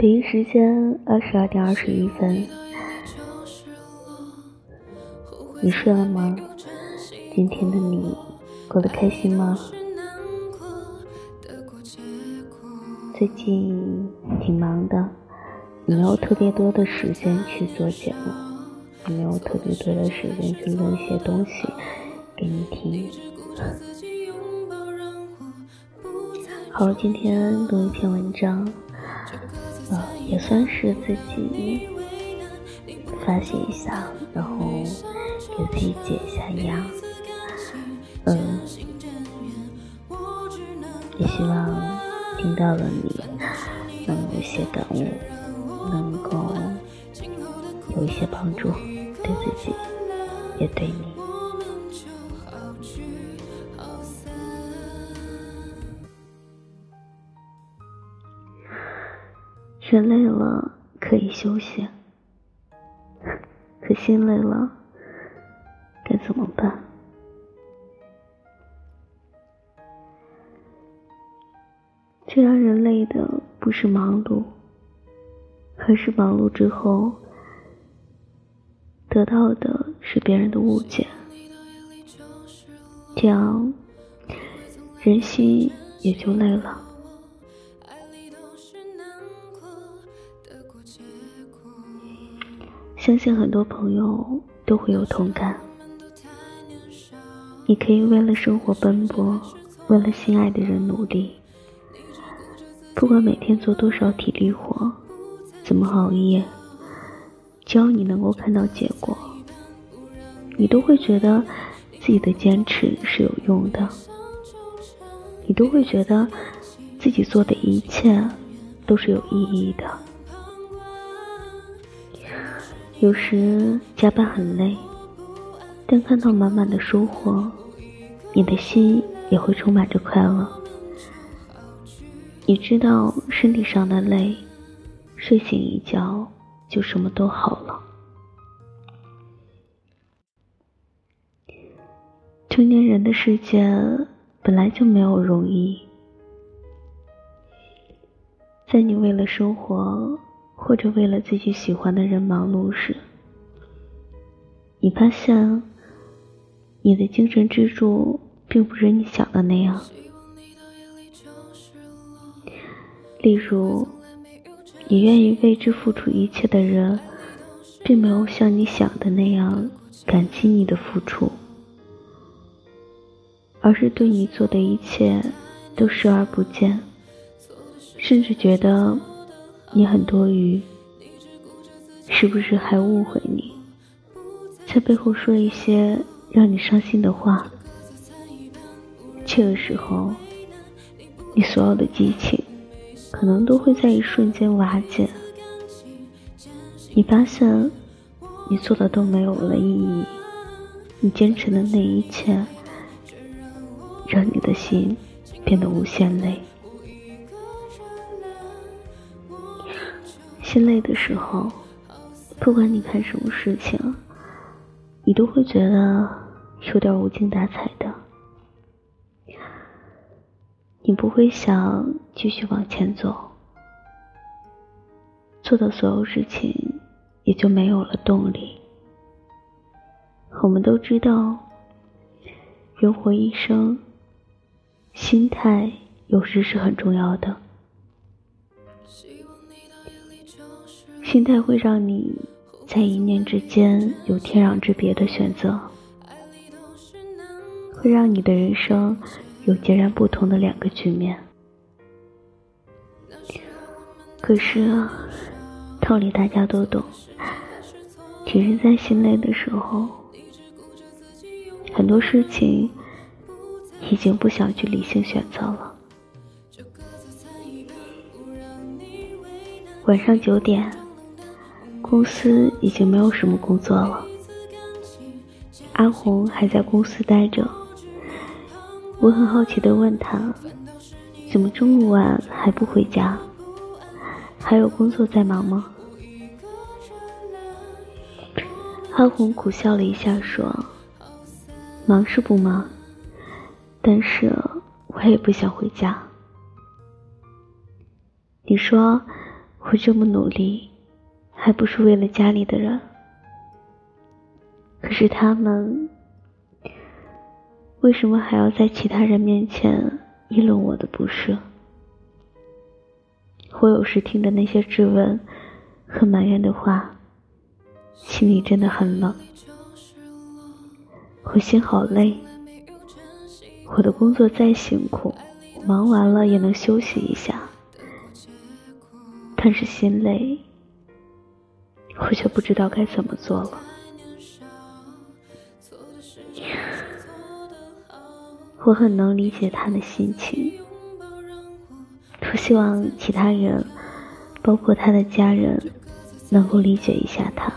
北京时间二十二点二十一分，你睡了吗？今天的你过得开心吗？最近挺忙的，没有特别多的时间去做节目，也没有特别多的时间去录一些东西给你听。好，今天读一篇文章。呃，也算是自己发泄一下，然后给自己解一下压。嗯，也希望听到了你能有一些感悟，能够有一些帮助，对自己也对你。人累了可以休息，可心累了该怎么办？最让人累的不是忙碌，而是忙碌之后得到的是别人的误解，这样人心也就累了。相信很多朋友都会有同感。你可以为了生活奔波，为了心爱的人努力，不管每天做多少体力活，怎么熬夜，只要你能够看到结果，你都会觉得自己的坚持是有用的，你都会觉得自己做的一切都是有意义的。有时加班很累，但看到满满的收获，你的心也会充满着快乐。你知道身体上的累，睡醒一觉就什么都好了。成年人的世界本来就没有容易，在你为了生活。或者为了自己喜欢的人忙碌时，你发现你的精神支柱并不是你想的那样。例如，你愿意为之付出一切的人，并没有像你想的那样感激你的付出，而是对你做的一切都视而不见，甚至觉得。你很多余，是不是还误会你，在背后说一些让你伤心的话？这个时候，你所有的激情可能都会在一瞬间瓦解。你发现，你做的都没有了意义，你坚持的那一切，让你的心变得无限累。心累的时候，不管你看什么事情，你都会觉得有点无精打采的。你不会想继续往前走，做的所有事情也就没有了动力。我们都知道，人活一生，心态有时是很重要的。心态会让你在一念之间有天壤之别的选择，会让你的人生有截然不同的两个局面。可是，道理大家都懂，只是在心累的时候，很多事情已经不想去理性选择了。晚上九点。公司已经没有什么工作了，阿红还在公司待着。我很好奇的问他，怎么这么晚还不回家？还有工作在忙吗？阿红苦笑了一下说：“忙是不忙，但是我也不想回家。”你说，我这么努力，还不是为了家里的人？可是他们为什么还要在其他人面前议论我的不是？我有时听的那些质问和埋怨的话，心里真的很冷。我心好累，我的工作再辛苦，忙完了也能休息一下。但是心累，我却不知道该怎么做了。我很能理解他的心情，我希望其他人，包括他的家人，能够理解一下他。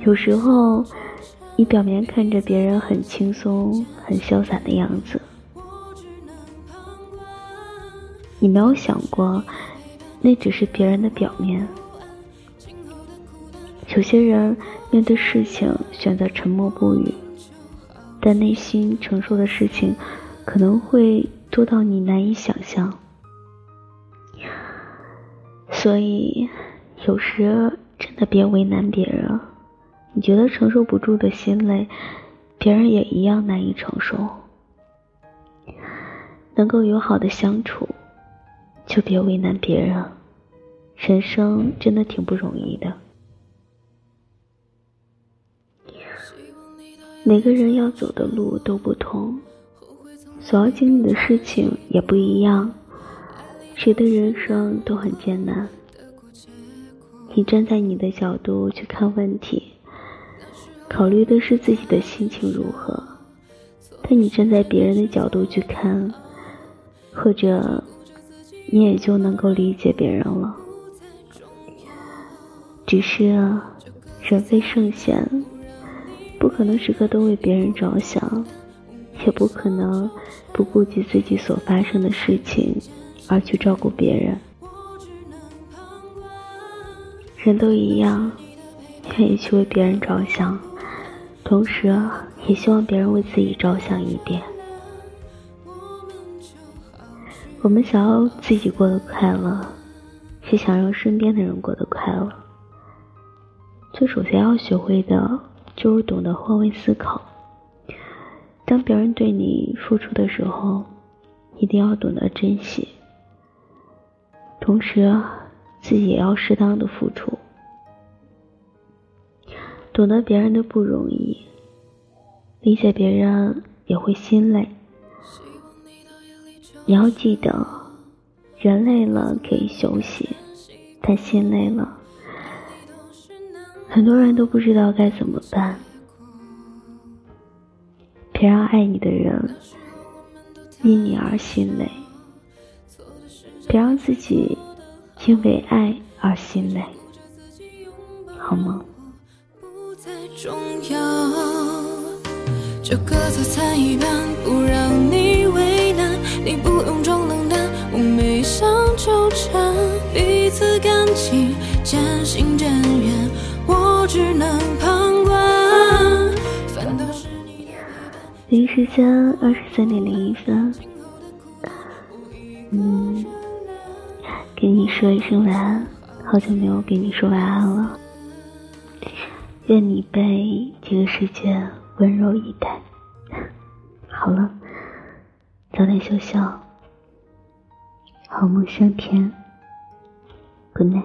有时候，你表面看着别人很轻松、很潇洒的样子，你没有想过，那只是别人的表面。有些人面对事情选择沉默不语。但内心承受的事情，可能会多到你难以想象。所以，有时真的别为难别人。你觉得承受不住的心累，别人也一样难以承受。能够友好的相处，就别为难别人。人生真的挺不容易的。每个人要走的路都不同，所要经历的事情也不一样，谁的人生都很艰难。你站在你的角度去看问题，考虑的是自己的心情如何；但你站在别人的角度去看，或者你也就能够理解别人了。只是啊人非圣贤。不可能时刻都为别人着想，也不可能不顾及自己所发生的事情而去照顾别人。人都一样，愿意去为别人着想，同时也希望别人为自己着想一点。我们想要自己过得快乐，也想让身边的人过得快乐，最首先要学会的。就是懂得换位思考。当别人对你付出的时候，一定要懂得珍惜，同时自己也要适当的付出。懂得别人的不容易，理解别人也会心累。你要记得，人累了可以休息，但心累了。很多人都不知道该怎么办，别让爱你的人因你而心累，别让自己因为爱而心累，好吗？就各自参一半，不让你，你不用装冷淡，我没想纠缠，彼此感情渐行渐远。我只能旁观。北京时间二十三点零一分，嗯，给你说一声晚安，好久没有给你说晚安了。愿你被这个世界温柔以待。好了，早点休息，好梦香甜。Good night。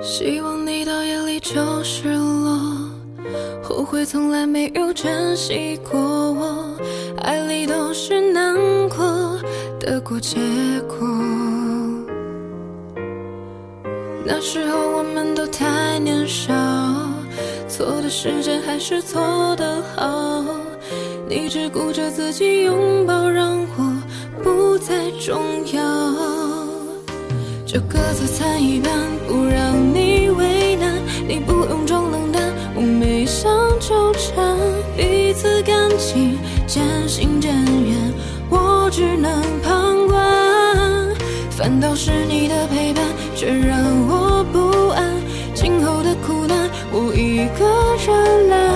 希望你到夜里就失落，后悔从来没有珍惜过我，爱里都是难过，得过且过。时候我们都太年少，错的时间还是错的好，你只顾着自己拥抱，让我不再重要。就各自参一半，不让你为难。你不用装冷淡，我没想纠缠。彼此感情渐行渐远，我只能旁观。反倒是你的陪伴却让我不安？今后的苦难我一个人来。